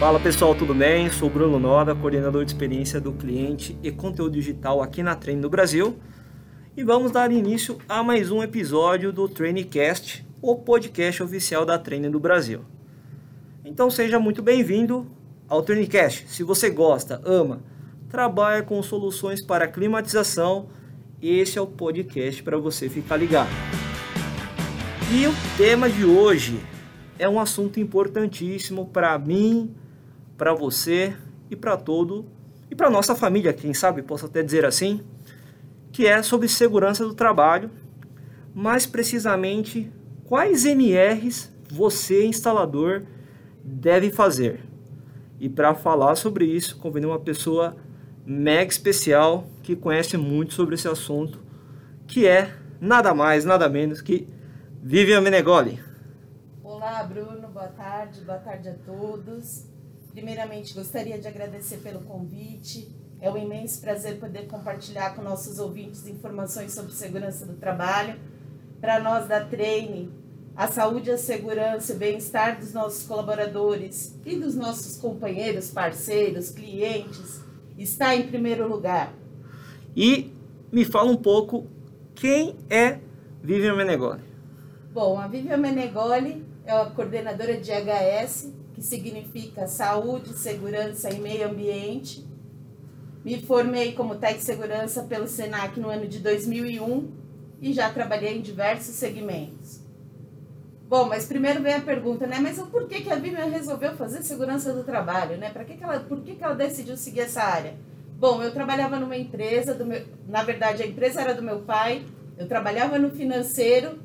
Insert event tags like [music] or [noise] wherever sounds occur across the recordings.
Fala pessoal, tudo bem? Sou Bruno Noda, coordenador de experiência do cliente e conteúdo digital aqui na Treine no Brasil. E vamos dar início a mais um episódio do Trainecast, o podcast oficial da Treine do Brasil. Então seja muito bem-vindo ao Trainecast. Se você gosta, ama, trabalha com soluções para climatização, esse é o podcast para você ficar ligado. E o tema de hoje é um assunto importantíssimo para mim, para você e para todo e para nossa família, quem sabe posso até dizer assim, que é sobre segurança do trabalho, mais precisamente quais MRs você instalador deve fazer. E para falar sobre isso, convidei uma pessoa mega especial que conhece muito sobre esse assunto, que é nada mais, nada menos que Vivian Menegoli. Olá, Bruno, boa tarde, boa tarde a todos. Primeiramente, gostaria de agradecer pelo convite. É um imenso prazer poder compartilhar com nossos ouvintes informações sobre segurança do trabalho. Para nós da Treine, a saúde, a segurança e o bem-estar dos nossos colaboradores e dos nossos companheiros, parceiros, clientes está em primeiro lugar. E me fala um pouco quem é Vivian Menegoli. Bom, a Vivian Menegoli é a coordenadora de HS que significa Saúde, Segurança e Meio Ambiente. Me formei como Tec Segurança pelo SENAC no ano de 2001 e já trabalhei em diversos segmentos. Bom, mas primeiro vem a pergunta, né? Mas por que, que a Vivian resolveu fazer segurança do trabalho, né? Para que, que ela, por que, que ela decidiu seguir essa área? Bom, eu trabalhava numa empresa, meu, na verdade a empresa era do meu pai, eu trabalhava no financeiro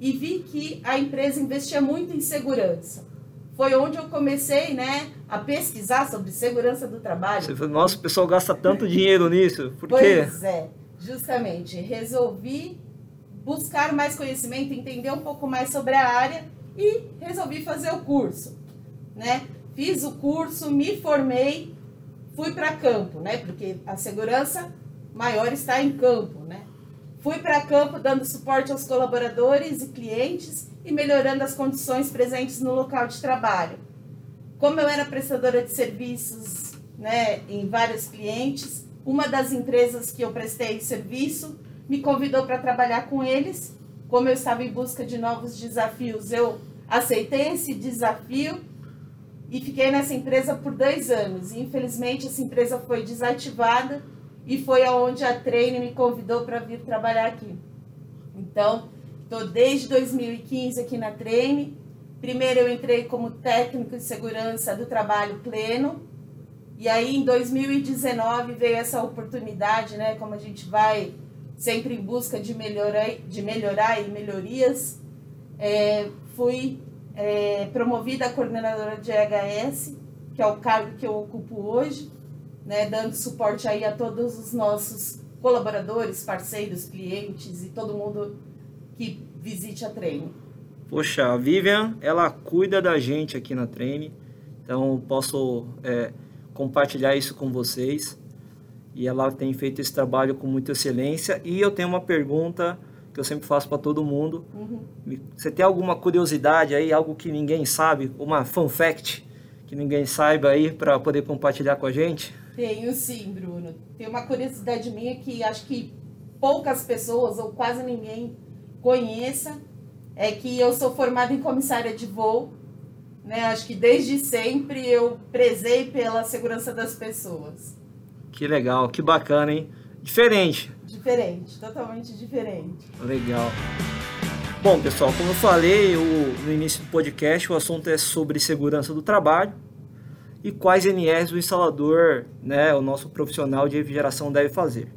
e vi que a empresa investia muito em segurança foi onde eu comecei, né, a pesquisar sobre segurança do trabalho. Você falou, nossa, o pessoal gasta tanto dinheiro nisso, por pois quê? Pois é, justamente, resolvi buscar mais conhecimento, entender um pouco mais sobre a área e resolvi fazer o curso, né? Fiz o curso, me formei, fui para campo, né? Porque a segurança maior está em campo, né? Fui para campo dando suporte aos colaboradores e clientes e melhorando as condições presentes no local de trabalho. Como eu era prestadora de serviços né, em vários clientes, uma das empresas que eu prestei serviço me convidou para trabalhar com eles. Como eu estava em busca de novos desafios, eu aceitei esse desafio e fiquei nessa empresa por dois anos. Infelizmente, essa empresa foi desativada e foi aonde a Treine me convidou para vir trabalhar aqui. Então, Estou desde 2015 aqui na Treine. Primeiro eu entrei como técnico de segurança do trabalho pleno. E aí em 2019 veio essa oportunidade, né? Como a gente vai sempre em busca de melhorar, de melhorar e melhorias. É, fui é, promovida a coordenadora de EHS, que é o cargo que eu ocupo hoje, né, dando suporte aí a todos os nossos colaboradores, parceiros, clientes e todo mundo que visite a Treine. Poxa, a Vivian, ela cuida da gente aqui na Treine, então posso é, compartilhar isso com vocês. E ela tem feito esse trabalho com muita excelência. E eu tenho uma pergunta que eu sempre faço para todo mundo. Uhum. Você tem alguma curiosidade aí, algo que ninguém sabe, uma fun fact que ninguém saiba aí para poder compartilhar com a gente? Tenho sim, Bruno. Tem uma curiosidade minha que acho que poucas pessoas ou quase ninguém conheça é que eu sou formada em comissária de voo, né? Acho que desde sempre eu prezei pela segurança das pessoas. Que legal, que bacana, hein? Diferente. Diferente, totalmente diferente. Legal. Bom, pessoal, como eu falei o, no início do podcast, o assunto é sobre segurança do trabalho e quais NRs o instalador, né, o nosso profissional de refrigeração deve fazer.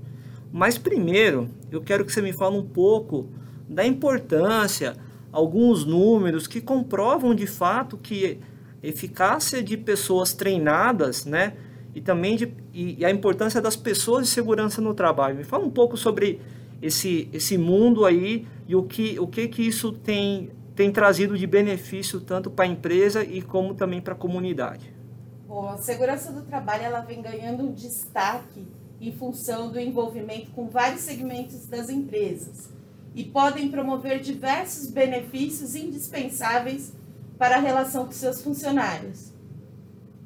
Mas primeiro, eu quero que você me fale um pouco da importância, alguns números que comprovam de fato que eficácia de pessoas treinadas, né? E também de, e, e a importância das pessoas de segurança no trabalho. Me fala um pouco sobre esse, esse mundo aí e o que, o que, que isso tem, tem trazido de benefício tanto para a empresa e como também para a comunidade. Bom, a segurança do trabalho ela vem ganhando destaque em função do envolvimento com vários segmentos das empresas e podem promover diversos benefícios indispensáveis para a relação com seus funcionários.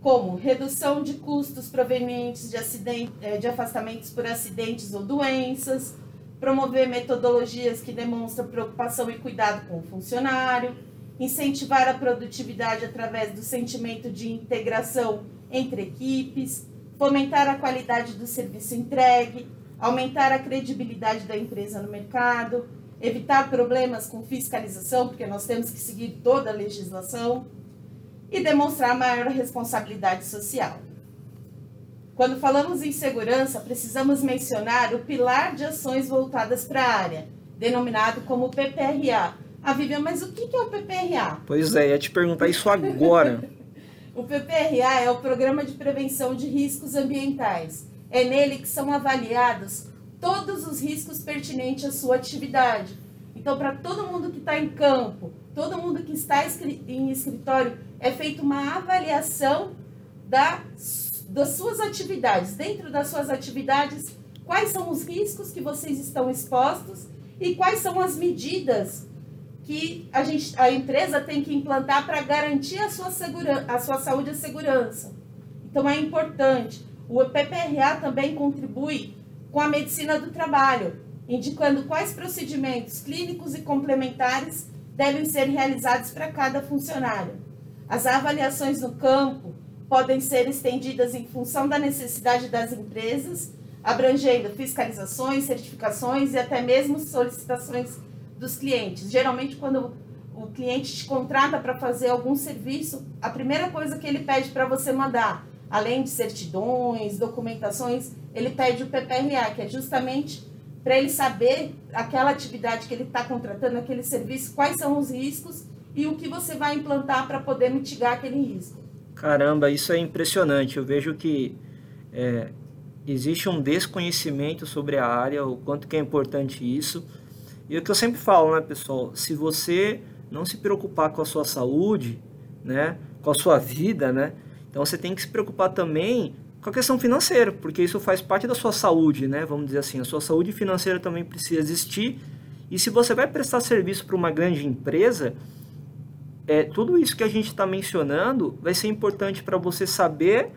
como redução de custos provenientes de, acidente, eh, de afastamentos por acidentes ou doenças, promover metodologias que demonstram preocupação e cuidado com o funcionário, incentivar a produtividade através do sentimento de integração entre equipes, fomentar a qualidade do serviço entregue, aumentar a credibilidade da empresa no mercado, evitar problemas com fiscalização, porque nós temos que seguir toda a legislação, e demonstrar maior responsabilidade social. Quando falamos em segurança, precisamos mencionar o pilar de ações voltadas para a área, denominado como PPRA. Ah, Vivian, mas o que é o PPRA? Pois é, ia te perguntar isso agora. [laughs] o PPRA é o Programa de Prevenção de Riscos Ambientais. É nele que são avaliados todos os riscos pertinentes à sua atividade. Então, para todo mundo que está em campo, todo mundo que está em escritório, é feita uma avaliação da, das suas atividades. Dentro das suas atividades, quais são os riscos que vocês estão expostos e quais são as medidas que a, gente, a empresa tem que implantar para garantir a sua, segura, a sua saúde e segurança. Então, é importante. O PPRA também contribui com a medicina do trabalho, indicando quais procedimentos clínicos e complementares devem ser realizados para cada funcionário. As avaliações no campo podem ser estendidas em função da necessidade das empresas, abrangendo fiscalizações, certificações e até mesmo solicitações dos clientes. Geralmente, quando o cliente te contrata para fazer algum serviço, a primeira coisa que ele pede para você mandar, além de certidões, documentações, ele pede o PPRA, que é justamente para ele saber aquela atividade que ele está contratando, aquele serviço, quais são os riscos e o que você vai implantar para poder mitigar aquele risco. Caramba, isso é impressionante. Eu vejo que é, existe um desconhecimento sobre a área, o quanto que é importante isso. E o que eu sempre falo, né, pessoal? Se você não se preocupar com a sua saúde, né, com a sua vida, né, então você tem que se preocupar também com a questão financeira, porque isso faz parte da sua saúde, né? Vamos dizer assim, a sua saúde financeira também precisa existir. E se você vai prestar serviço para uma grande empresa, é, tudo isso que a gente está mencionando vai ser importante para você saber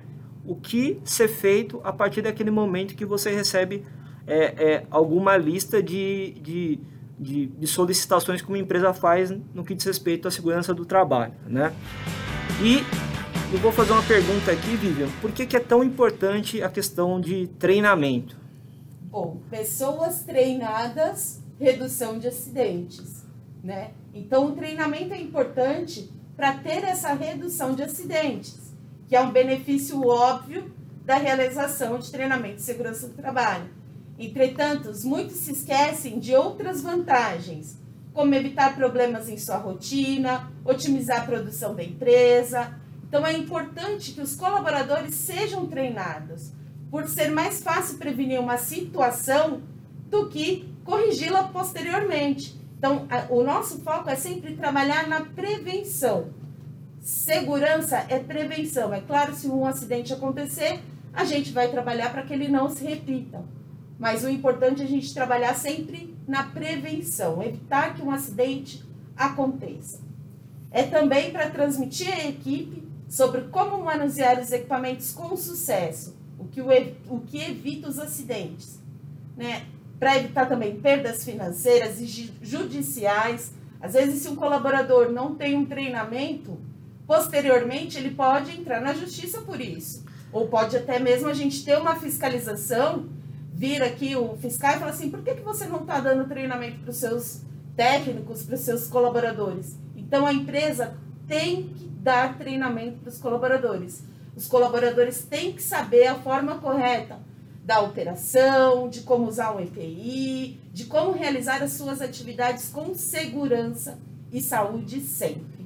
o que ser feito a partir daquele momento que você recebe é, é, alguma lista de, de, de, de solicitações que uma empresa faz no que diz respeito à segurança do trabalho, né? E eu vou fazer uma pergunta aqui, Vivian. Por que, que é tão importante a questão de treinamento? Bom, pessoas treinadas, redução de acidentes, né? Então, o treinamento é importante para ter essa redução de acidentes, que é um benefício óbvio da realização de treinamento de segurança do trabalho. Entretanto, muitos se esquecem de outras vantagens, como evitar problemas em sua rotina, otimizar a produção da empresa, então é importante que os colaboradores sejam treinados, por ser mais fácil prevenir uma situação do que corrigi-la posteriormente. Então, a, o nosso foco é sempre trabalhar na prevenção. Segurança é prevenção. É claro, se um acidente acontecer, a gente vai trabalhar para que ele não se repita. Mas o importante é a gente trabalhar sempre na prevenção, evitar que um acidente aconteça. É também para transmitir à equipe sobre como manusear os equipamentos com sucesso, o que, o, o que evita os acidentes, né? Para evitar também perdas financeiras e judiciais. Às vezes, se um colaborador não tem um treinamento, posteriormente ele pode entrar na justiça por isso. Ou pode até mesmo a gente ter uma fiscalização, vir aqui o fiscal e falar assim, por que, que você não está dando treinamento para os seus técnicos, para os seus colaboradores? Então a empresa tem que dar treinamento para os colaboradores. Os colaboradores têm que saber a forma correta da operação, de como usar o EPI, de como realizar as suas atividades com segurança e saúde sempre.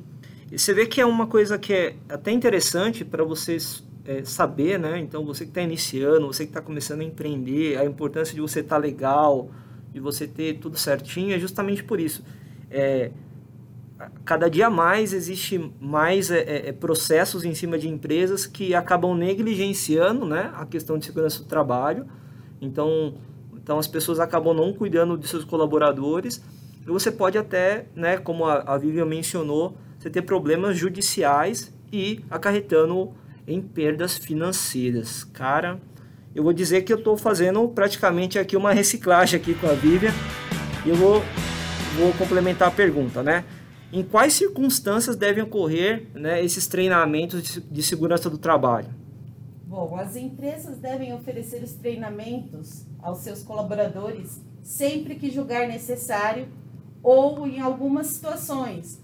E você vê que é uma coisa que é até interessante para vocês é, saber, né? Então, você que está iniciando, você que está começando a empreender, a importância de você estar tá legal, de você ter tudo certinho, é justamente por isso. É, cada dia mais existe mais é, é, é, processos em cima de empresas que acabam negligenciando né, a questão de segurança do trabalho. Então, então as pessoas acabam não cuidando de seus colaboradores. E você pode até, né, como a, a Vivian mencionou, você ter problemas judiciais e acarretando em perdas financeiras. Cara, eu vou dizer que eu estou fazendo praticamente aqui uma reciclagem aqui com a Vivian e eu vou, vou complementar a pergunta, né? Em quais circunstâncias devem ocorrer né, esses treinamentos de, segurança do trabalho? Bom, as empresas devem oferecer os treinamentos aos seus colaboradores sempre que julgar necessário ou em algumas situações,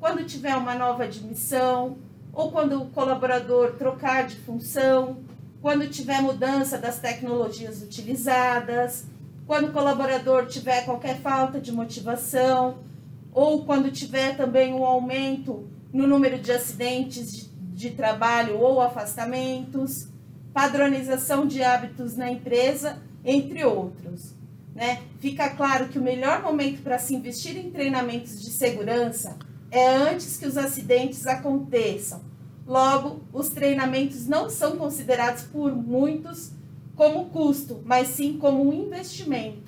quando tiver uma nova admissão ou quando o colaborador trocar de função, quando tiver mudança das tecnologias utilizadas, quando o colaborador tiver qualquer falta de motivação, ou quando tiver também um aumento no número de acidentes de, de trabalho ou afastamentos, padronização de hábitos na empresa, entre outros. Né? Fica claro que o melhor momento para se investir em treinamentos de segurança é antes que os acidentes aconteçam. Logo, os treinamentos não são considerados por muitos como custo, mas sim como um investimento,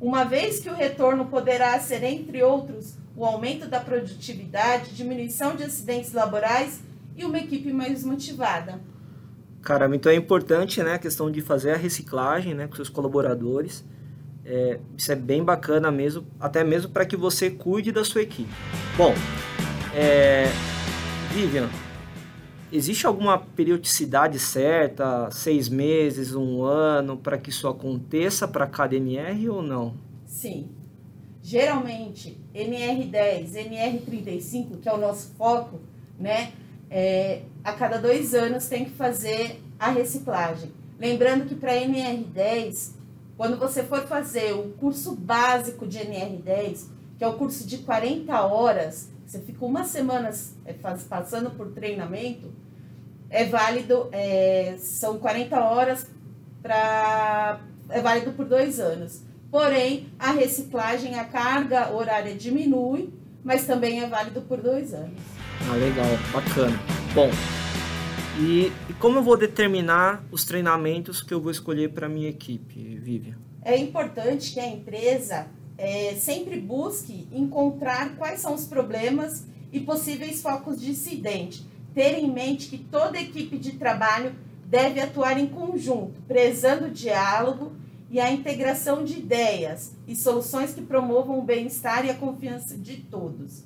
uma vez que o retorno poderá ser, entre outros, o aumento da produtividade, diminuição de acidentes laborais e uma equipe mais motivada. Caramba, então é importante né, a questão de fazer a reciclagem né, com seus colaboradores. É, isso é bem bacana mesmo, até mesmo para que você cuide da sua equipe. Bom, é, Vivian, existe alguma periodicidade certa, seis meses, um ano, para que isso aconteça para cada NR ou não? Sim. Geralmente, NR10, NR35, que é o nosso foco, né? É, a cada dois anos tem que fazer a reciclagem. Lembrando que para NR10, quando você for fazer o curso básico de NR10, que é o curso de 40 horas, você fica uma semana é, passando por treinamento, é válido, é, são 40 horas para. é válido por dois anos. Porém, a reciclagem, a carga horária diminui, mas também é válido por dois anos. Ah, legal, bacana. Bom, e, e como eu vou determinar os treinamentos que eu vou escolher para minha equipe, Vivian? É importante que a empresa é, sempre busque encontrar quais são os problemas e possíveis focos de incidente. Ter em mente que toda equipe de trabalho deve atuar em conjunto, prezando o diálogo e a integração de ideias e soluções que promovam o bem-estar e a confiança de todos.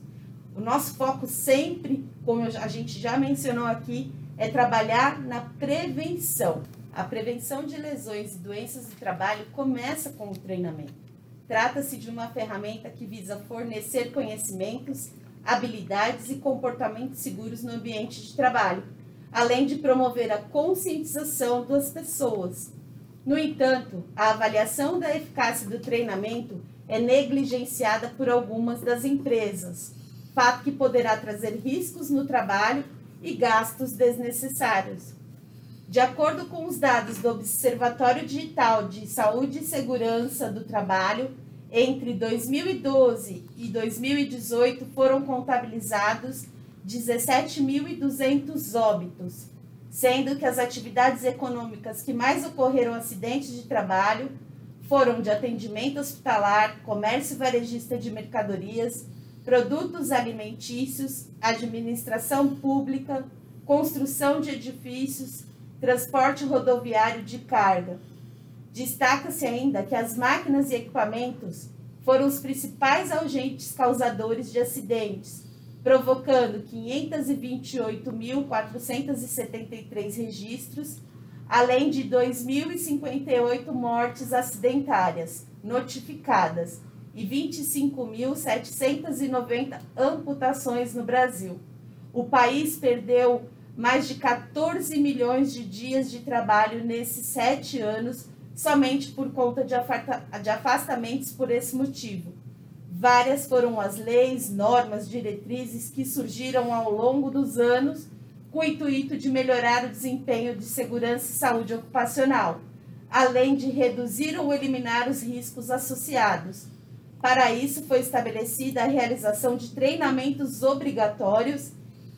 O nosso foco sempre, como a gente já mencionou aqui, é trabalhar na prevenção. A prevenção de lesões e doenças do trabalho começa com o treinamento. Trata-se de uma ferramenta que visa fornecer conhecimentos, habilidades e comportamentos seguros no ambiente de trabalho, além de promover a conscientização das pessoas no entanto, a avaliação da eficácia do treinamento é negligenciada por algumas das empresas, fato que poderá trazer riscos no trabalho e gastos desnecessários. De acordo com os dados do Observatório Digital de Saúde e Segurança do Trabalho, entre 2012 e 2018 foram contabilizados 17.200 óbitos, sendo que as atividades econômicas que mais ocorreram acidentes de trabalho foram de atendimento hospitalar, comércio varejista de mercadorias, produtos alimentícios, administração pública, construção de edifícios, transporte rodoviário de carga. Destaca-se ainda que as máquinas e equipamentos foram os principais agentes causadores de acidentes, provocando 528.473 registros, além de 2.058 mortes acidentárias notificadas e 25.790 amputações no Brasil. O país perdeu mais de 14 milhões de dias de trabalho nesses sete anos, somente por conta de afastamentos por esse motivo. Várias foram as leis, normas, diretrizes que surgiram ao longo dos anos com o intuito de melhorar o desempenho de segurança e saúde ocupacional, além de reduzir ou eliminar os riscos associados. Para isso, foi estabelecida a realização de treinamentos obrigatórios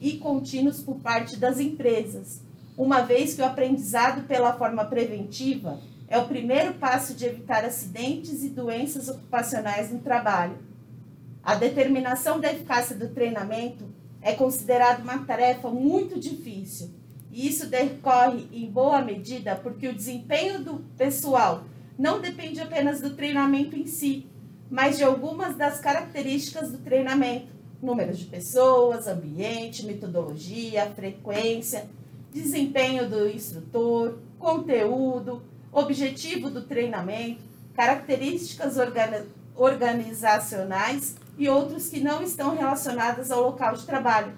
e contínuos por parte das empresas, uma vez que o aprendizado pela forma preventiva é o primeiro passo de evitar acidentes e doenças ocupacionais no trabalho. A determinação da eficácia do treinamento é considerada uma tarefa muito difícil E isso decorre em boa medida porque o desempenho do pessoal não depende apenas do treinamento em si, mas de algumas das características do treinamento: número de pessoas, ambiente, metodologia, frequência, desempenho do instrutor, conteúdo, objetivo do treinamento, características organizacionais e outros que não estão relacionados ao local de trabalho.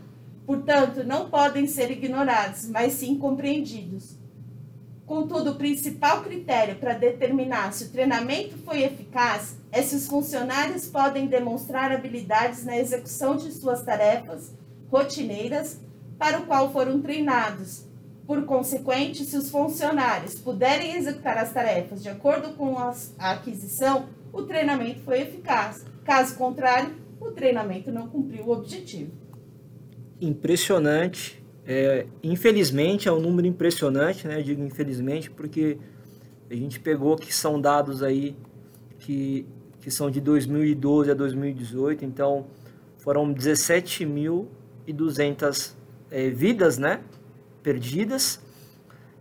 Portanto, não podem ser ignorados, mas sim compreendidos. Contudo, o principal critério para determinar se o treinamento foi eficaz é se os funcionários podem demonstrar habilidades na execução de suas tarefas rotineiras para o qual foram treinados. Por consequente, se os funcionários puderem executar as tarefas de acordo com a aquisição, o treinamento foi eficaz. Caso contrário, o treinamento não cumpriu o objetivo. Impressionante. É, infelizmente, é um número impressionante, né? Eu digo infelizmente porque a gente pegou que são dados aí que, que são de 2012 a 2018, então foram 17.200 é, vidas, né? Perdidas.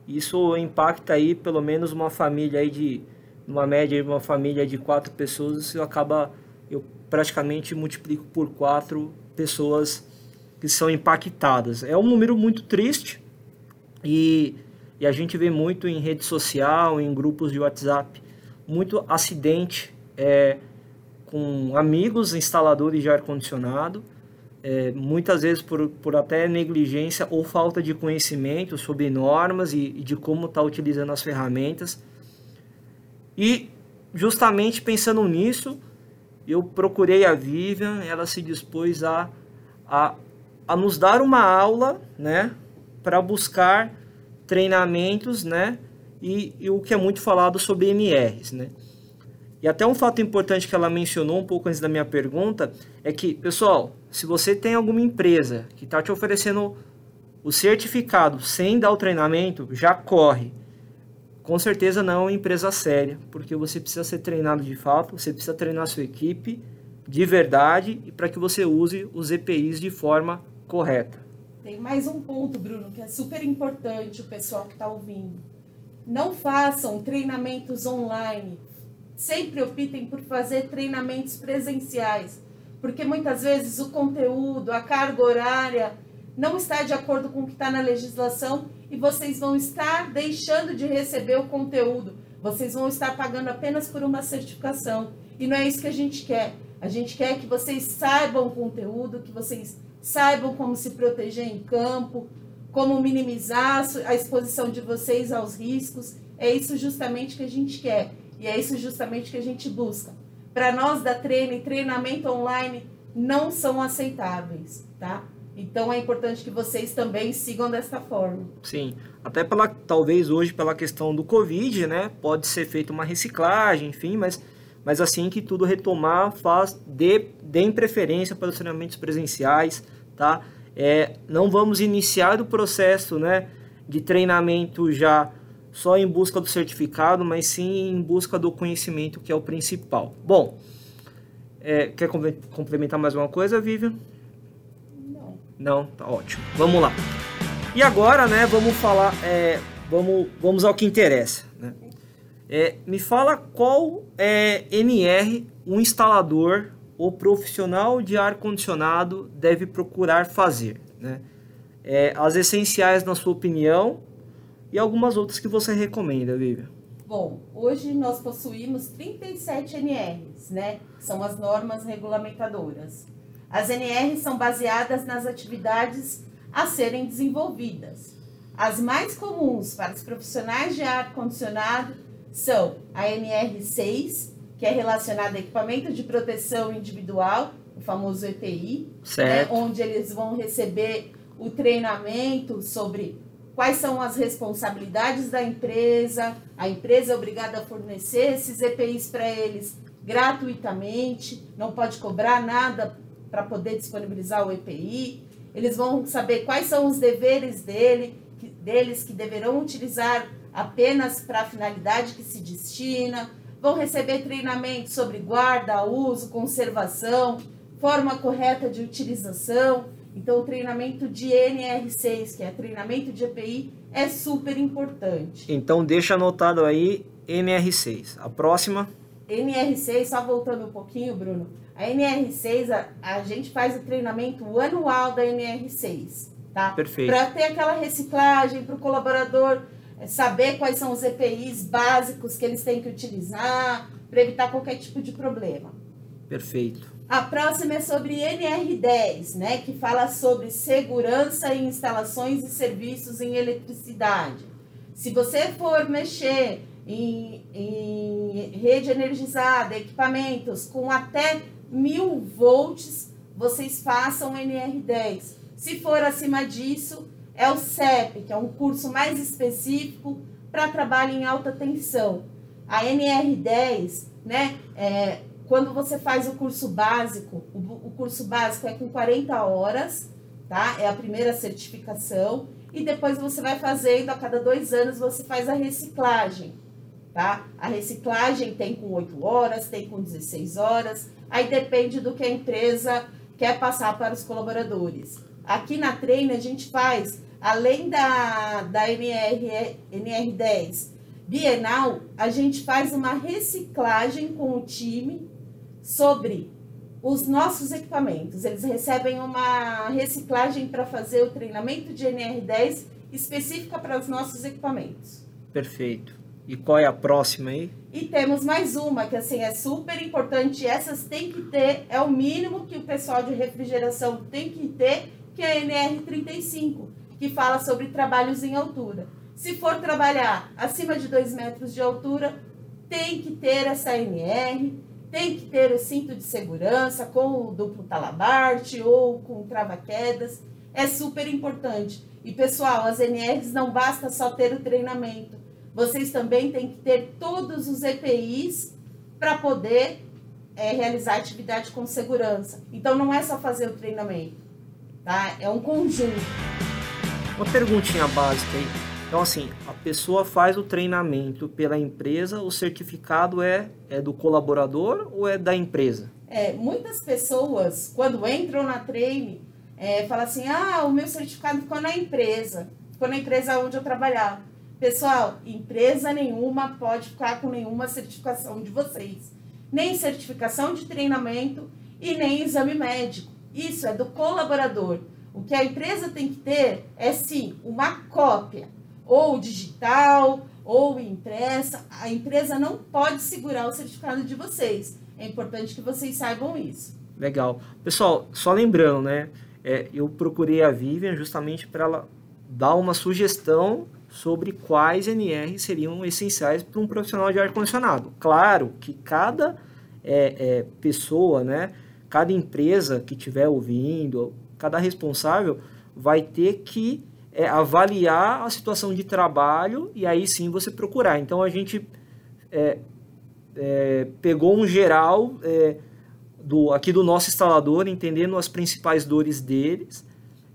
Isso impacta aí pelo menos uma família aí de uma média de uma família de quatro pessoas, isso acaba eu praticamente multiplico por quatro pessoas que são impactadas. É um número muito triste e, e a gente vê muito em rede social, em grupos de WhatsApp, muito acidente é, com amigos instaladores de ar-condicionado, é, muitas vezes por, por até negligência ou falta de conhecimento sobre normas e, e de como estar tá utilizando as ferramentas. E justamente pensando nisso, eu procurei a Vivian, ela se dispôs a, a, a nos dar uma aula, né, para buscar treinamentos, né, e, e, o que é muito falado sobre MRs, né. E até um fato importante que ela mencionou um pouco antes da minha pergunta é que, pessoal, se você tem alguma empresa que está te oferecendo o certificado sem dar o treinamento, já corre com certeza não é uma empresa séria, porque você precisa ser treinado de fato, você precisa treinar sua equipe de verdade e para que você use os EPIs de forma correta. Tem mais um ponto, Bruno, que é super importante o pessoal que está ouvindo. Não façam treinamentos online. Sempre optem por fazer treinamentos presenciais, porque muitas vezes o conteúdo, a carga horária não está de acordo com o que está na legislação e vocês vão estar deixando de receber o conteúdo. Vocês vão estar pagando apenas por uma certificação. E não é isso que a gente quer. A gente quer que vocês saibam o conteúdo, que vocês saibam como se proteger em campo, como minimizar a exposição de vocês aos riscos. É isso justamente que a gente quer. E é isso justamente que a gente busca. Para nós da treino e treinamento online não são aceitáveis, tá? Então é importante que vocês também sigam dessa forma. Sim, até pela talvez hoje pela questão do Covid, né? Pode ser feita uma reciclagem, enfim, mas, mas assim que tudo retomar, faz dê, deem preferência para os treinamentos presenciais, tá? É, não vamos iniciar o processo, né, de treinamento já só em busca do certificado, mas sim em busca do conhecimento, que é o principal. Bom, é, quer complementar mais uma coisa, Vivian? Não, tá ótimo. Vamos lá. E agora, né, vamos falar, é, vamos, vamos ao que interessa. Né? É, me fala qual é NR um instalador ou profissional de ar-condicionado deve procurar fazer. Né? É, as essenciais na sua opinião e algumas outras que você recomenda, Vivian. Bom, hoje nós possuímos 37 NRs, né? São as normas regulamentadoras. As NRs são baseadas nas atividades a serem desenvolvidas. As mais comuns para os profissionais de ar-condicionado são a NR6, que é relacionada a equipamento de proteção individual, o famoso EPI, né, onde eles vão receber o treinamento sobre quais são as responsabilidades da empresa, a empresa é obrigada a fornecer esses EPIs para eles gratuitamente, não pode cobrar nada para poder disponibilizar o EPI. Eles vão saber quais são os deveres dele, que, deles que deverão utilizar apenas para a finalidade que se destina. Vão receber treinamento sobre guarda, uso, conservação, forma correta de utilização. Então, o treinamento de NR6, que é treinamento de EPI, é super importante. Então, deixa anotado aí NR6. A próxima? NR6, só voltando um pouquinho, Bruno. A NR6, a, a gente faz o treinamento anual da NR6, tá? Perfeito. Para ter aquela reciclagem, para o colaborador saber quais são os EPIs básicos que eles têm que utilizar, para evitar qualquer tipo de problema. Perfeito. A próxima é sobre NR10, né, que fala sobre segurança em instalações e serviços em eletricidade. Se você for mexer em, em rede energizada, equipamentos com até mil volts, vocês façam NR10. Se for acima disso, é o CEP, que é um curso mais específico para trabalho em alta tensão. A NR10, né, é, quando você faz o curso básico, o, o curso básico é com 40 horas, tá? É a primeira certificação. E depois você vai fazendo, a cada dois anos, você faz a reciclagem, tá? A reciclagem tem com 8 horas, tem com 16 horas, aí depende do que a empresa quer passar para os colaboradores. Aqui na Treina a gente faz, além da, da NR, NR10 bienal, a gente faz uma reciclagem com o time sobre os nossos equipamentos. Eles recebem uma reciclagem para fazer o treinamento de NR10 específica para os nossos equipamentos. Perfeito. E qual é a próxima aí? E temos mais uma, que assim é super importante. Essas tem que ter, é o mínimo que o pessoal de refrigeração tem que ter, que é a NR35, que fala sobre trabalhos em altura. Se for trabalhar acima de 2 metros de altura, tem que ter essa NR, tem que ter o cinto de segurança com o duplo talabarte ou com trava-quedas. É super importante. E pessoal, as NRs não basta só ter o treinamento. Vocês também têm que ter todos os EPIs para poder é, realizar atividade com segurança. Então não é só fazer o treinamento, tá? É um conjunto. Uma perguntinha básica aí. Então, assim, a pessoa faz o treinamento pela empresa, o certificado é, é do colaborador ou é da empresa? É, muitas pessoas, quando entram na treine, é, falam assim: ah, o meu certificado ficou na empresa, ficou na empresa onde eu trabalhava. Pessoal, empresa nenhuma pode ficar com nenhuma certificação de vocês, nem certificação de treinamento e nem exame médico. Isso é do colaborador. O que a empresa tem que ter é sim uma cópia ou digital, ou impressa, a empresa não pode segurar o certificado de vocês. É importante que vocês saibam isso. Legal. Pessoal, só lembrando, né? É, eu procurei a Vivian justamente para ela dar uma sugestão sobre quais NR seriam essenciais para um profissional de ar-condicionado. Claro que cada é, é, pessoa, né, cada empresa que estiver ouvindo, cada responsável vai ter que é, avaliar a situação de trabalho e aí sim você procurar. Então a gente é, é, pegou um geral é, do, aqui do nosso instalador, entendendo as principais dores deles,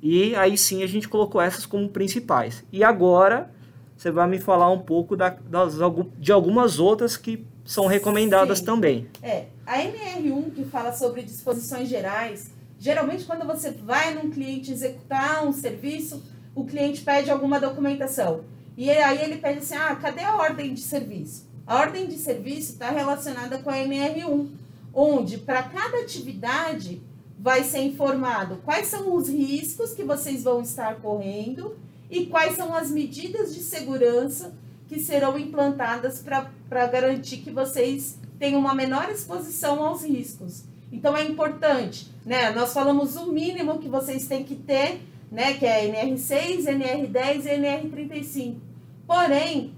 e aí sim a gente colocou essas como principais. E agora você vai me falar um pouco da, das, de algumas outras que são recomendadas sim. também. É, a NR1 que fala sobre disposições gerais, geralmente quando você vai num cliente executar um serviço, o cliente pede alguma documentação. E aí ele pede assim: ah, cadê a ordem de serviço? A ordem de serviço está relacionada com a NR1, onde para cada atividade vai ser informado quais são os riscos que vocês vão estar correndo e quais são as medidas de segurança que serão implantadas para garantir que vocês tenham uma menor exposição aos riscos. Então é importante, né? Nós falamos o mínimo que vocês têm que ter né, que é NR6, NR10 e NR35. Porém,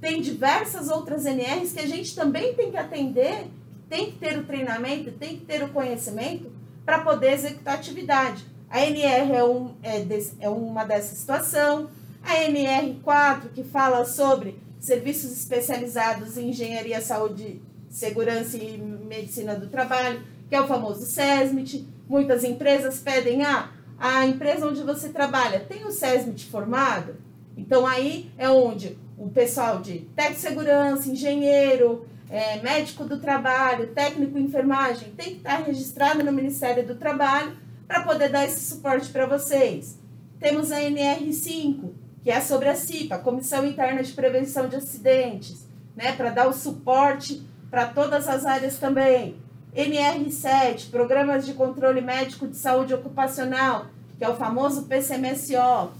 tem diversas outras NRs que a gente também tem que atender, tem que ter o treinamento, tem que ter o conhecimento para poder executar a atividade. A NR é, um, é, desse, é uma dessa situação. A NR4, que fala sobre serviços especializados em engenharia, saúde, segurança e medicina do trabalho, que é o famoso SESMIT. Muitas empresas pedem, ah, a empresa onde você trabalha tem o SESMIT formado? Então aí é onde o pessoal de técnico de segurança, engenheiro, é, médico do trabalho, técnico em enfermagem tem que estar registrado no Ministério do Trabalho para poder dar esse suporte para vocês. Temos a NR5, que é sobre a CIPA, Comissão Interna de Prevenção de Acidentes, né, para dar o suporte para todas as áreas também. NR7, Programas de Controle Médico de Saúde Ocupacional, que é o famoso PCMSO.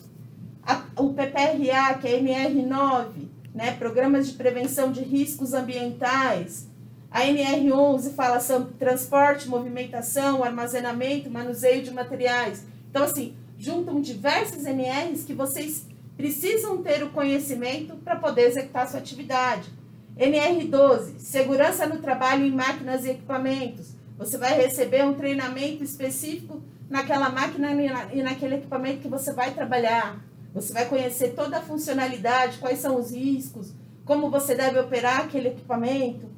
A, o PPRA, que é NR9, né, Programas de Prevenção de Riscos Ambientais. A NR11 fala sobre transporte, movimentação, armazenamento, manuseio de materiais. Então, assim, juntam diversas NRs que vocês precisam ter o conhecimento para poder executar a sua atividade. NR12, segurança no trabalho em máquinas e equipamentos. Você vai receber um treinamento específico naquela máquina e naquele equipamento que você vai trabalhar. Você vai conhecer toda a funcionalidade, quais são os riscos, como você deve operar aquele equipamento.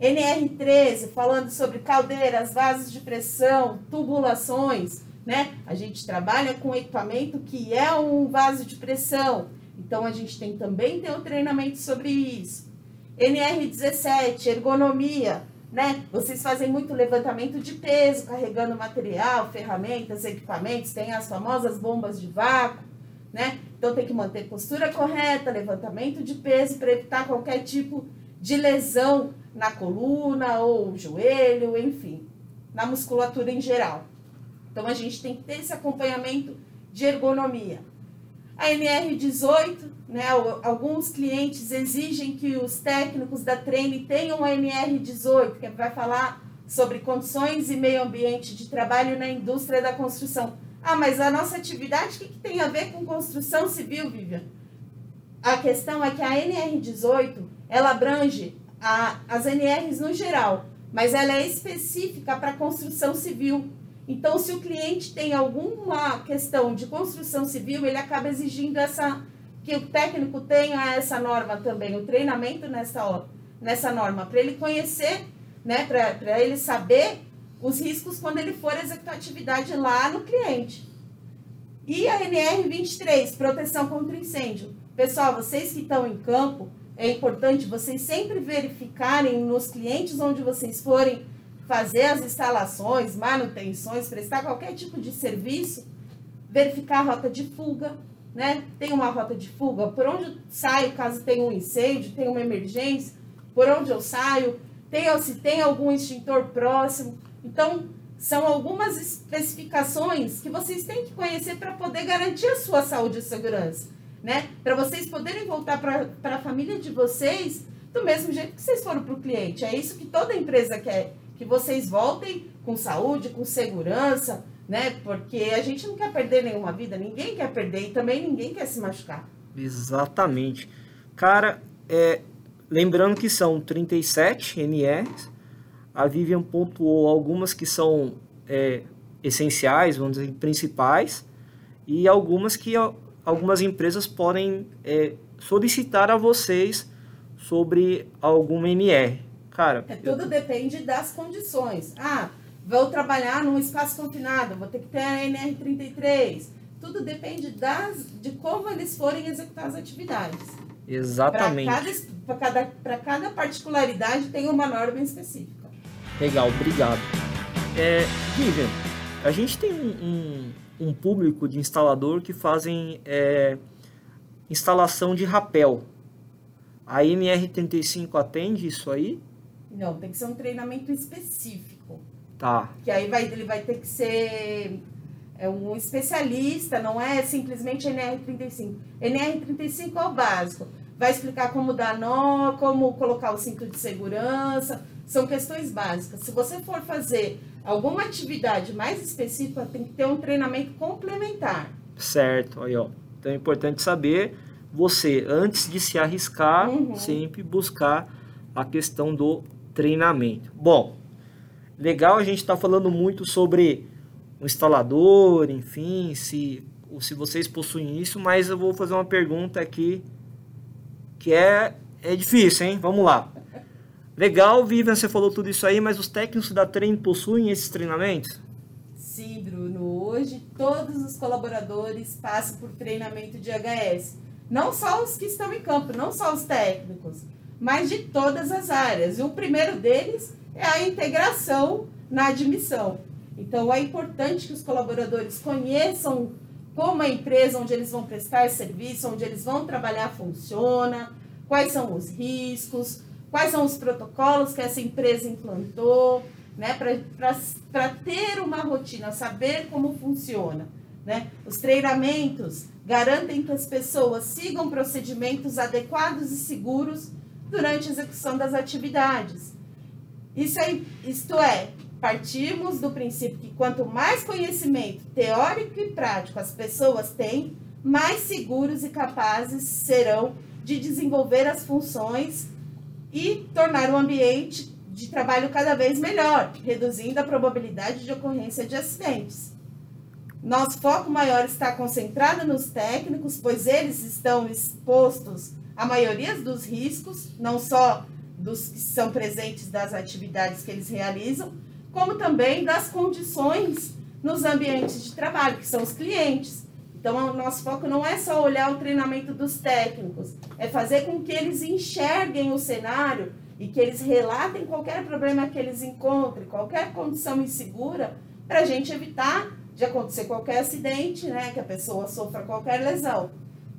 NR13, falando sobre caldeiras, vasos de pressão, tubulações, né? A gente trabalha com equipamento que é um vaso de pressão. Então a gente tem também ter um treinamento sobre isso. NR17, ergonomia, né? Vocês fazem muito levantamento de peso, carregando material, ferramentas, equipamentos, tem as famosas bombas de vácuo, né? Então tem que manter postura correta, levantamento de peso para evitar qualquer tipo de lesão na coluna ou joelho, enfim, na musculatura em geral. Então a gente tem que ter esse acompanhamento de ergonomia. A NR18, né, alguns clientes exigem que os técnicos da treine tenham a NR18, que vai falar sobre condições e meio ambiente de trabalho na indústria da construção. Ah, mas a nossa atividade, o que, que tem a ver com construção civil, Vivian? A questão é que a NR18, ela abrange a, as NRs no geral, mas ela é específica para construção civil. Então, se o cliente tem alguma questão de construção civil, ele acaba exigindo essa que o técnico tenha essa norma também, o treinamento nessa, nessa norma, para ele conhecer, né, para ele saber os riscos quando ele for executar atividade lá no cliente. E a NR23, proteção contra incêndio. Pessoal, vocês que estão em campo, é importante vocês sempre verificarem nos clientes onde vocês forem fazer as instalações, manutenções, prestar qualquer tipo de serviço, verificar a rota de fuga, né? Tem uma rota de fuga, por onde eu saio caso tenha um incêndio, tem uma emergência, por onde eu saio, tem, se tem algum extintor próximo. Então, são algumas especificações que vocês têm que conhecer para poder garantir a sua saúde e segurança, né? Para vocês poderem voltar para a família de vocês do mesmo jeito que vocês foram para o cliente. É isso que toda empresa quer que vocês voltem com saúde, com segurança, né? Porque a gente não quer perder nenhuma vida, ninguém quer perder e também ninguém quer se machucar. Exatamente. Cara, é, lembrando que são 37 NRs, a Vivian pontuou algumas que são é, essenciais, vamos dizer, principais, e algumas que algumas empresas podem é, solicitar a vocês sobre alguma NR. Cara, é, tudo eu... depende das condições. Ah, vou trabalhar num espaço confinado, vou ter que ter a NR33. Tudo depende das, de como eles forem executar as atividades. Exatamente. Para cada, cada, cada particularidade tem uma norma específica. Legal, obrigado. É, Vivian, a gente tem um, um, um, público de instalador que fazem é, instalação de rapel. A NR35 atende isso aí? Não, tem que ser um treinamento específico. Tá. Que aí vai, ele vai ter que ser é um especialista, não é simplesmente NR35. NR35 é o básico. Vai explicar como dar nó, como colocar o cinto de segurança. São questões básicas. Se você for fazer alguma atividade mais específica, tem que ter um treinamento complementar. Certo, aí ó. Então é importante saber você, antes de se arriscar, uhum. sempre buscar a questão do treinamento. Bom, legal a gente está falando muito sobre o instalador, enfim, se, se vocês possuem isso, mas eu vou fazer uma pergunta aqui que é, é difícil, hein? Vamos lá. Legal, Vivian, você falou tudo isso aí, mas os técnicos da Trein possuem esses treinamentos? Sim, Bruno. Hoje todos os colaboradores passam por treinamento de HS. Não só os que estão em campo, não só os técnicos mas de todas as áreas. E o primeiro deles é a integração na admissão. Então, é importante que os colaboradores conheçam como a empresa onde eles vão prestar serviço, onde eles vão trabalhar funciona, quais são os riscos, quais são os protocolos que essa empresa implantou, né, para ter uma rotina, saber como funciona. Né? Os treinamentos garantem que as pessoas sigam procedimentos adequados e seguros durante a execução das atividades. Isso isto é, partimos do princípio que quanto mais conhecimento teórico e prático as pessoas têm, mais seguros e capazes serão de desenvolver as funções e tornar o ambiente de trabalho cada vez melhor, reduzindo a probabilidade de ocorrência de acidentes. Nosso foco maior está concentrado nos técnicos, pois eles estão expostos à maioria dos riscos, não só dos que são presentes das atividades que eles realizam, como também das condições nos ambientes de trabalho, que são os clientes. Então, o nosso foco não é só olhar o treinamento dos técnicos, é fazer com que eles enxerguem o cenário e que eles relatem qualquer problema que eles encontrem, qualquer condição insegura, para a gente evitar de acontecer qualquer acidente, né, que a pessoa sofra qualquer lesão.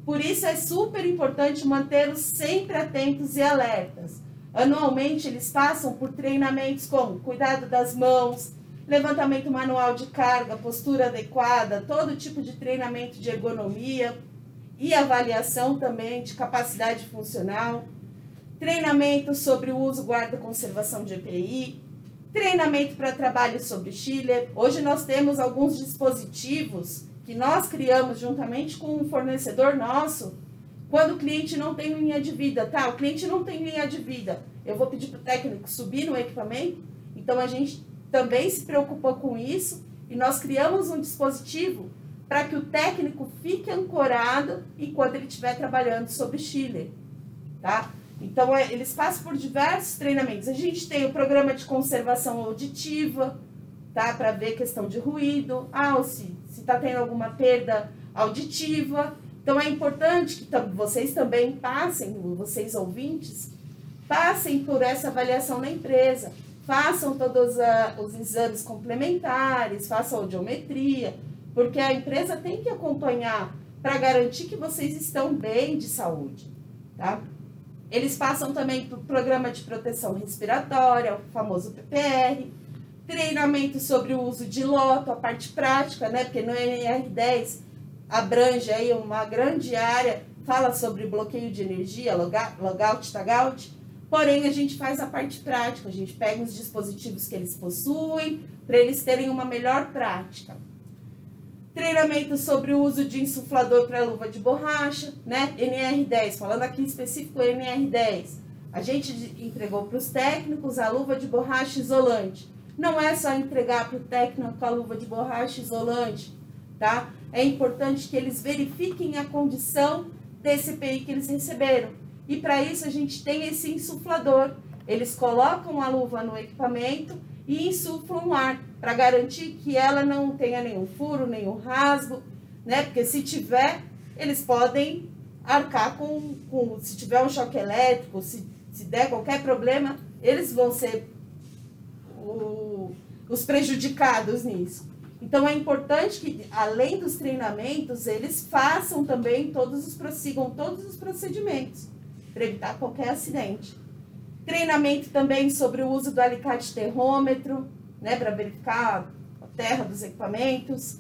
Por isso é super importante mantê-los sempre atentos e alertas. Anualmente eles passam por treinamentos como cuidado das mãos, levantamento manual de carga, postura adequada, todo tipo de treinamento de ergonomia e avaliação também de capacidade funcional, treinamento sobre o uso, guarda conservação de EPI, treinamento para trabalho sobre Chile. Hoje nós temos alguns dispositivos que nós criamos juntamente com um fornecedor nosso, quando o cliente não tem linha de vida, tá? O cliente não tem linha de vida. Eu vou pedir para o técnico subir no equipamento. Então a gente também se preocupou com isso e nós criamos um dispositivo para que o técnico fique ancorado enquanto ele estiver trabalhando sobre Chile, tá? Então, é, eles passam por diversos treinamentos. A gente tem o programa de conservação auditiva, tá? Para ver questão de ruído, ah, se está tendo alguma perda auditiva. Então, é importante que vocês também passem, vocês ouvintes, passem por essa avaliação na empresa façam todos a, os exames complementares, façam audiometria, porque a empresa tem que acompanhar para garantir que vocês estão bem de saúde, tá? Eles passam também para o programa de proteção respiratória, o famoso PPR, treinamento sobre o uso de loto, a parte prática, né? Porque no NR10 abrange aí uma grande área, fala sobre bloqueio de energia, logout, tagout, Porém, a gente faz a parte prática, a gente pega os dispositivos que eles possuem para eles terem uma melhor prática. Treinamento sobre o uso de insuflador para luva de borracha, né? NR10, falando aqui específico NR10. A gente entregou para os técnicos a luva de borracha isolante. Não é só entregar para o técnico a luva de borracha isolante, tá? É importante que eles verifiquem a condição desse EPI que eles receberam e para isso a gente tem esse insuflador. Eles colocam a luva no equipamento e insuflam ar para garantir que ela não tenha nenhum furo, nenhum rasgo, né? Porque se tiver, eles podem arcar com, com se tiver um choque elétrico, se, se der qualquer problema, eles vão ser o, os prejudicados nisso. Então é importante que, além dos treinamentos, eles façam também todos os prossigam todos os procedimentos para evitar qualquer acidente. Treinamento também sobre o uso do alicate terrômetro, né, para verificar a terra dos equipamentos.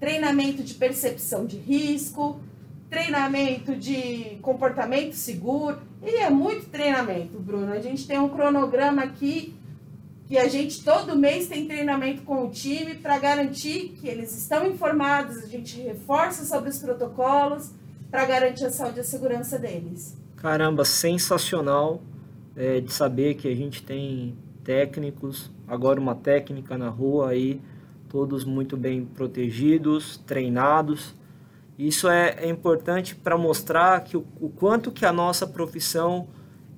Treinamento de percepção de risco, treinamento de comportamento seguro. E é muito treinamento, Bruno. A gente tem um cronograma aqui que a gente todo mês tem treinamento com o time para garantir que eles estão informados, a gente reforça sobre os protocolos para garantir a saúde e a segurança deles. Caramba, sensacional é, de saber que a gente tem técnicos, agora uma técnica na rua aí, todos muito bem protegidos, treinados. Isso é, é importante para mostrar que o, o, quanto que a nossa profissão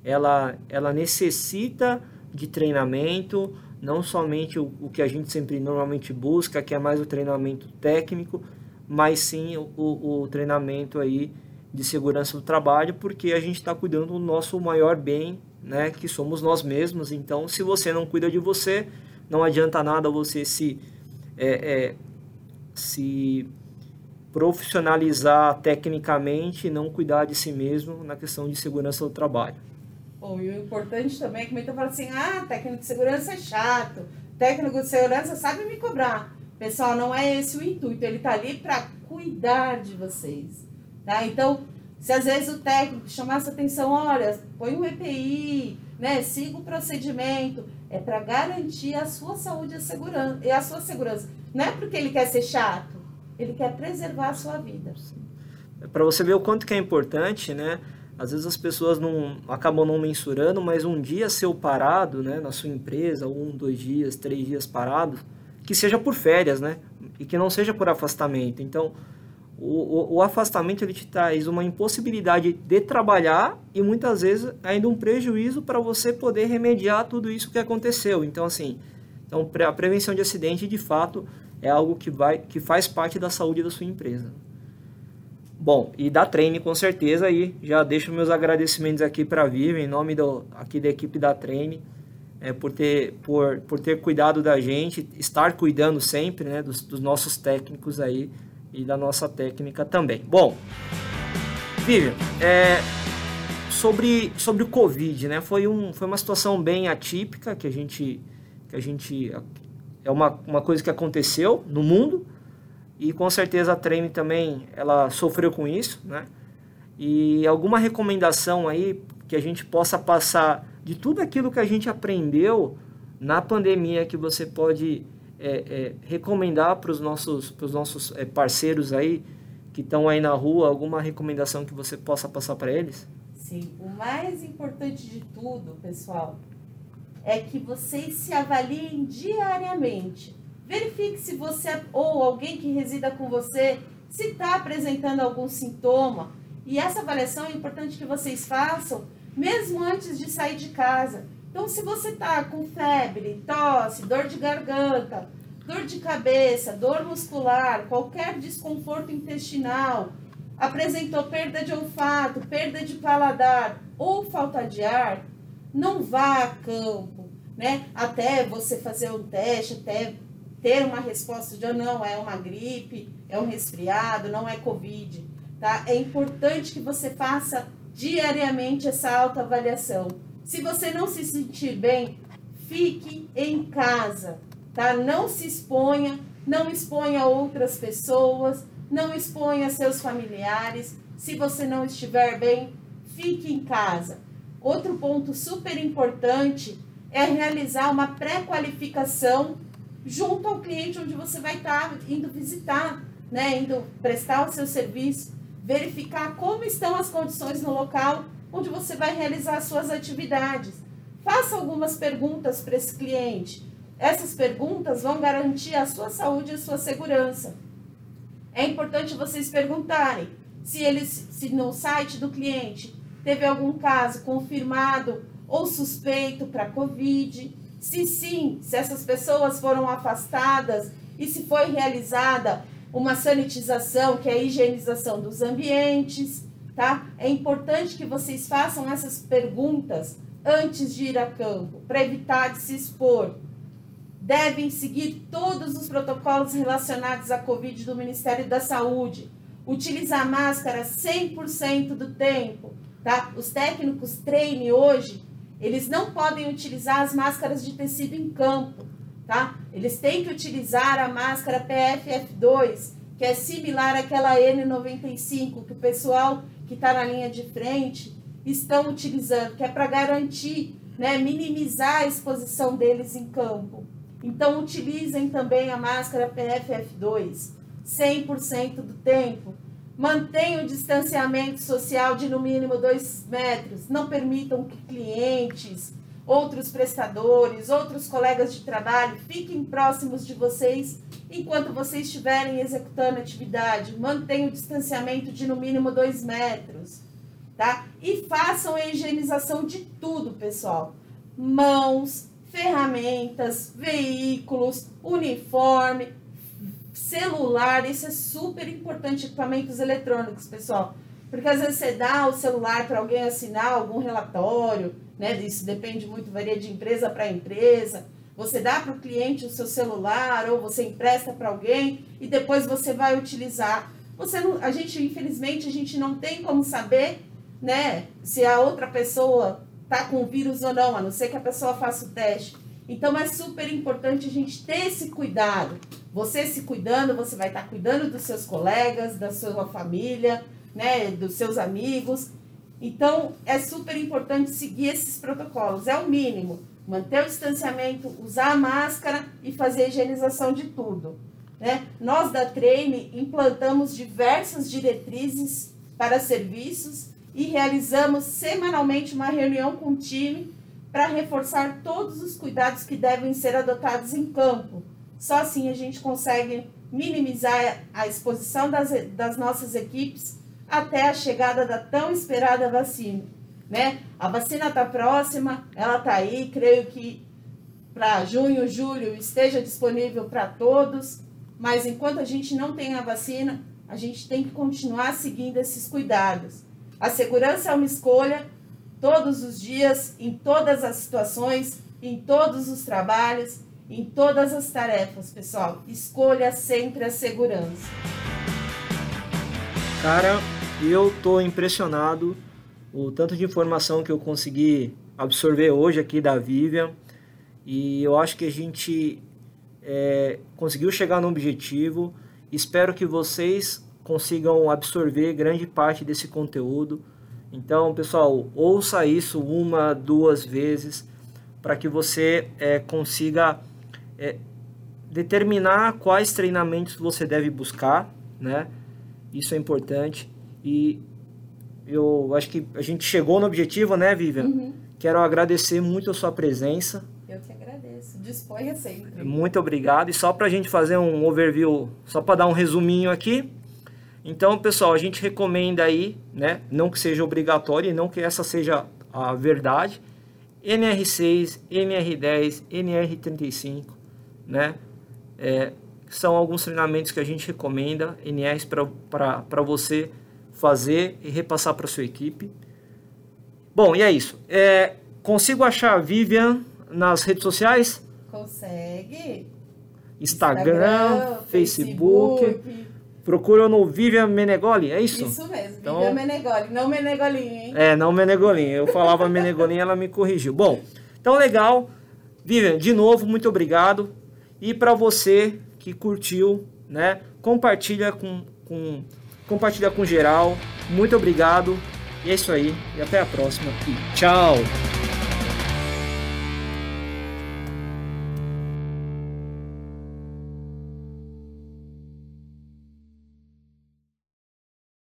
ela, ela necessita de treinamento, não somente o, o que a gente sempre normalmente busca, que é mais o treinamento técnico, mas sim o, o, o treinamento aí de segurança do trabalho, porque a gente está cuidando do nosso maior bem, né, que somos nós mesmos. Então, se você não cuida de você, não adianta nada você se, é, é, se profissionalizar tecnicamente e não cuidar de si mesmo na questão de segurança do trabalho. Bom, e o importante também é que muita fala assim, ah, técnico de segurança é chato, técnico de segurança sabe me cobrar. Pessoal, não é esse o intuito, ele está ali para cuidar de vocês, tá? Então, se às vezes o técnico chamasse atenção, olha, põe um EPI, né, siga o procedimento, é para garantir a sua saúde e a, segurança, e a sua segurança. Não é porque ele quer ser chato, ele quer preservar a sua vida. É para você ver o quanto que é importante, né? Às vezes as pessoas não acabam não mensurando, mas um dia seu parado, né, na sua empresa, um, dois dias, três dias parado, que seja por férias, né, e que não seja por afastamento. Então, o, o, o afastamento ele te traz uma impossibilidade de trabalhar e muitas vezes ainda um prejuízo para você poder remediar tudo isso que aconteceu. Então, assim, então a prevenção de acidente, de fato, é algo que vai, que faz parte da saúde da sua empresa. Bom, e da Treine com certeza aí, já deixo meus agradecimentos aqui para a Viva, em nome do, aqui da equipe da Treine, é, por, ter, por, por ter cuidado da gente, estar cuidando sempre né, dos, dos nossos técnicos aí e da nossa técnica também. Bom, Vivian, é, sobre, sobre o Covid, né, foi, um, foi uma situação bem atípica que a gente, que a gente é uma, uma coisa que aconteceu no mundo, e com certeza a Treme também ela sofreu com isso, né? E alguma recomendação aí que a gente possa passar de tudo aquilo que a gente aprendeu na pandemia que você pode é, é, recomendar para os nossos, pros nossos é, parceiros aí que estão aí na rua, alguma recomendação que você possa passar para eles? Sim, o mais importante de tudo, pessoal, é que vocês se avaliem diariamente. Verifique se você ou alguém que resida com você se está apresentando algum sintoma. E essa avaliação é importante que vocês façam mesmo antes de sair de casa. Então, se você está com febre, tosse, dor de garganta, dor de cabeça, dor muscular, qualquer desconforto intestinal, apresentou perda de olfato, perda de paladar ou falta de ar, não vá a campo, né? Até você fazer o teste, até ter uma resposta de oh, não, é uma gripe, é um resfriado, não é Covid. Tá? É importante que você faça diariamente essa autoavaliação. Se você não se sentir bem, fique em casa, tá? Não se exponha, não exponha outras pessoas, não exponha seus familiares. Se você não estiver bem, fique em casa. Outro ponto super importante é realizar uma pré-qualificação junto ao cliente onde você vai estar tá indo visitar, né, indo prestar o seu serviço, verificar como estão as condições no local onde você vai realizar as suas atividades. Faça algumas perguntas para esse cliente. Essas perguntas vão garantir a sua saúde e a sua segurança. É importante vocês perguntarem se eles, se no site do cliente teve algum caso confirmado ou suspeito para COVID, se sim, se essas pessoas foram afastadas e se foi realizada uma sanitização, que é a higienização dos ambientes, tá? É importante que vocês façam essas perguntas antes de ir a campo, para evitar de se expor. Devem seguir todos os protocolos relacionados à Covid do Ministério da Saúde. Utilizar máscara 100% do tempo, tá? Os técnicos treine hoje eles não podem utilizar as máscaras de tecido em campo, tá? Eles têm que utilizar a máscara PFF2, que é similar àquela N95 que o pessoal que está na linha de frente estão utilizando, que é para garantir, né, minimizar a exposição deles em campo. Então, utilizem também a máscara PFF2 100% do tempo, Mantenha o distanciamento social de no mínimo dois metros. Não permitam que clientes, outros prestadores, outros colegas de trabalho fiquem próximos de vocês enquanto vocês estiverem executando atividade. Mantenha o distanciamento de no mínimo dois metros. Tá? E façam a higienização de tudo, pessoal. Mãos, ferramentas, veículos, uniforme, celular, isso é super importante, equipamentos eletrônicos, pessoal. Porque às vezes você dá o celular para alguém assinar algum relatório, né? Isso depende muito, varia de empresa para empresa. Você dá para o cliente o seu celular ou você empresta para alguém e depois você vai utilizar. Você não, a gente infelizmente a gente não tem como saber, né, se a outra pessoa tá com o vírus ou não, a não ser que a pessoa faça o teste. Então é super importante a gente ter esse cuidado. Você se cuidando, você vai estar cuidando dos seus colegas, da sua família, né, dos seus amigos. Então é super importante seguir esses protocolos, é o mínimo manter o distanciamento, usar a máscara e fazer a higienização de tudo. Né? Nós da Treine implantamos diversas diretrizes para serviços e realizamos semanalmente uma reunião com o time para reforçar todos os cuidados que devem ser adotados em campo. Só assim a gente consegue minimizar a exposição das, das nossas equipes até a chegada da tão esperada vacina né? A vacina está próxima, ela está aí, creio que para junho, julho esteja disponível para todos, mas enquanto a gente não tem a vacina, a gente tem que continuar seguindo esses cuidados. A segurança é uma escolha todos os dias, em todas as situações, em todos os trabalhos, em todas as tarefas, pessoal. Escolha sempre a segurança. Cara, eu tô impressionado o tanto de informação que eu consegui absorver hoje aqui da Vivian e eu acho que a gente é, conseguiu chegar no objetivo. Espero que vocês consigam absorver grande parte desse conteúdo. Então, pessoal, ouça isso uma, duas vezes para que você é, consiga é, determinar quais treinamentos você deve buscar, né? Isso é importante e eu acho que a gente chegou no objetivo, né, Vivian? Uhum. Quero agradecer muito a sua presença. Eu que agradeço. Disponha sempre. Muito obrigado. E só para a gente fazer um overview, só para dar um resuminho aqui. Então, pessoal, a gente recomenda aí, né? Não que seja obrigatório e não que essa seja a verdade. NR6, NR10, NR35, né? É, são alguns treinamentos que a gente recomenda, NRs para você fazer e repassar para sua equipe. Bom, e é isso. É, consigo achar a Vivian nas redes sociais? Consegue. Instagram, Instagram Facebook. Facebook. Procura no Vivian Menegoli, é isso? Isso mesmo, então, Vivian Menegoli, não Menegolinho, hein? É, não Menegolinho. Eu falava Menegolinho, ela me corrigiu. Bom, então legal. Vivian, de novo, muito obrigado. E para você que curtiu, né, compartilha com, com compartilha com geral. Muito obrigado. E é isso aí. E até a próxima. E tchau!